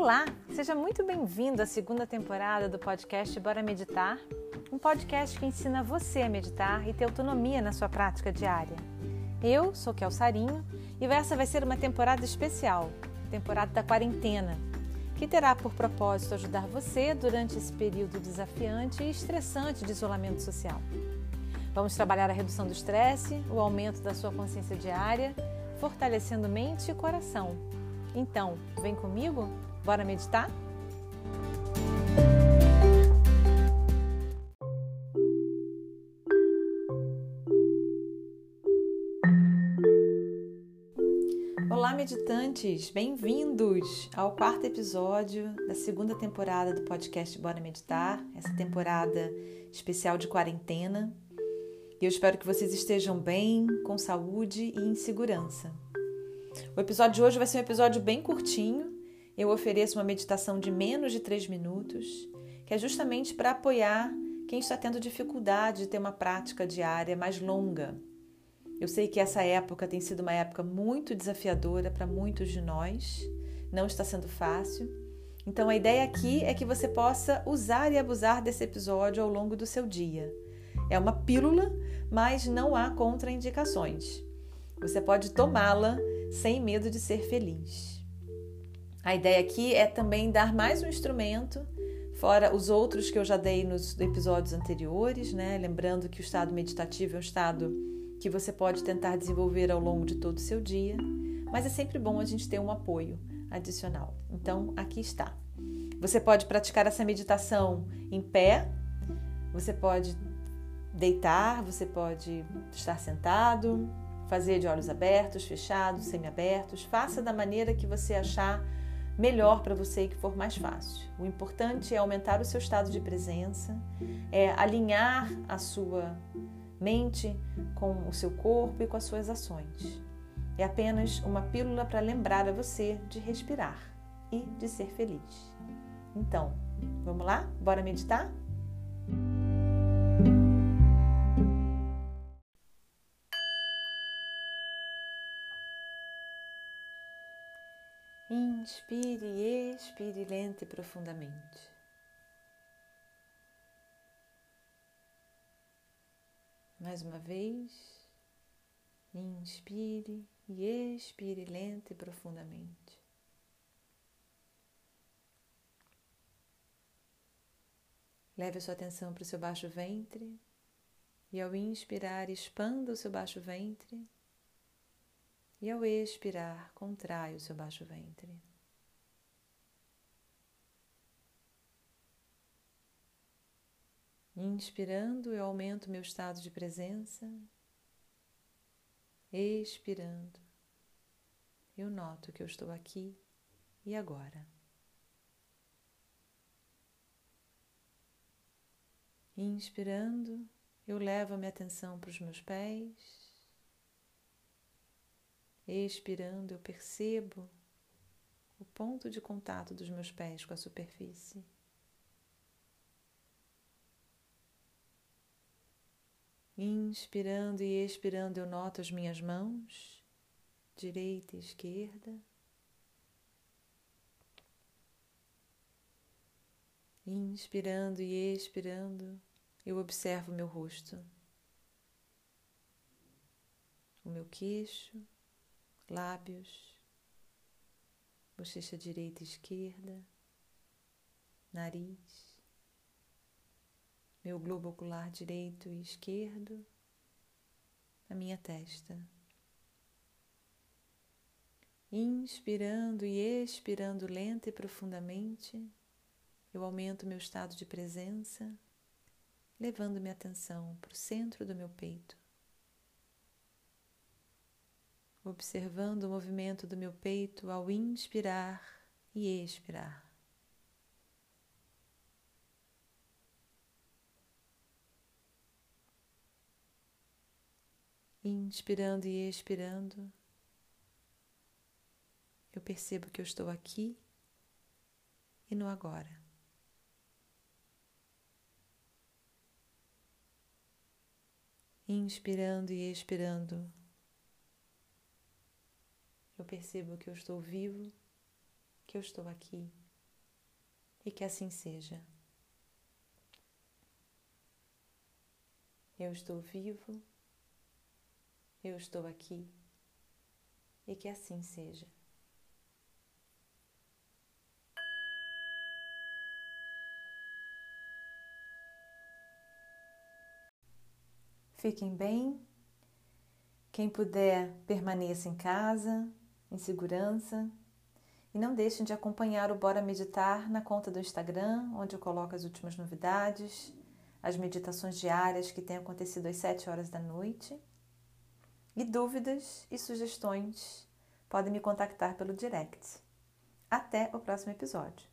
Olá, seja muito bem-vindo à segunda temporada do podcast Bora Meditar, um podcast que ensina você a meditar e ter autonomia na sua prática diária. Eu sou Kel Sarinho e essa vai ser uma temporada especial, temporada da quarentena, que terá por propósito ajudar você durante esse período desafiante e estressante de isolamento social. Vamos trabalhar a redução do estresse, o aumento da sua consciência diária, fortalecendo mente e coração. Então, vem comigo? Bora meditar? Olá, meditantes! Bem-vindos ao quarto episódio da segunda temporada do podcast Bora Meditar, essa temporada especial de quarentena. E eu espero que vocês estejam bem, com saúde e em segurança. O episódio de hoje vai ser um episódio bem curtinho. Eu ofereço uma meditação de menos de três minutos, que é justamente para apoiar quem está tendo dificuldade de ter uma prática diária mais longa. Eu sei que essa época tem sido uma época muito desafiadora para muitos de nós, não está sendo fácil. Então a ideia aqui é que você possa usar e abusar desse episódio ao longo do seu dia. É uma pílula, mas não há contraindicações. Você pode tomá-la sem medo de ser feliz. A ideia aqui é também dar mais um instrumento, fora os outros que eu já dei nos episódios anteriores, né? Lembrando que o estado meditativo é um estado que você pode tentar desenvolver ao longo de todo o seu dia, mas é sempre bom a gente ter um apoio adicional. Então, aqui está. Você pode praticar essa meditação em pé, você pode deitar, você pode estar sentado, fazer de olhos abertos, fechados, semiabertos. Faça da maneira que você achar melhor para você e que for mais fácil. O importante é aumentar o seu estado de presença, é alinhar a sua mente com o seu corpo e com as suas ações. É apenas uma pílula para lembrar a você de respirar e de ser feliz. Então, vamos lá? Bora meditar? Inspire e expire lenta e profundamente. Mais uma vez, inspire e expire lenta e profundamente. Leve a sua atenção para o seu baixo ventre e, ao inspirar, expanda o seu baixo ventre. E ao expirar, contrai o seu baixo ventre. Inspirando, eu aumento meu estado de presença. Expirando, eu noto que eu estou aqui e agora. Inspirando, eu levo a minha atenção para os meus pés. Expirando, eu percebo o ponto de contato dos meus pés com a superfície. Inspirando e expirando, eu noto as minhas mãos, direita e esquerda. Inspirando e expirando, eu observo meu rosto, o meu queixo, lábios, bochecha direita e esquerda, nariz, meu globo ocular direito e esquerdo, a minha testa. Inspirando e expirando lenta e profundamente, eu aumento meu estado de presença, levando minha atenção para o centro do meu peito observando o movimento do meu peito ao inspirar e expirar. Inspirando e expirando, eu percebo que eu estou aqui e no agora. Inspirando e expirando, eu percebo que eu estou vivo, que eu estou aqui e que assim seja. Eu estou vivo, eu estou aqui e que assim seja. Fiquem bem. Quem puder, permaneça em casa, em segurança. E não deixem de acompanhar o Bora Meditar na conta do Instagram, onde eu coloco as últimas novidades, as meditações diárias que têm acontecido às 7 horas da noite. E dúvidas e sugestões podem me contactar pelo direct. Até o próximo episódio.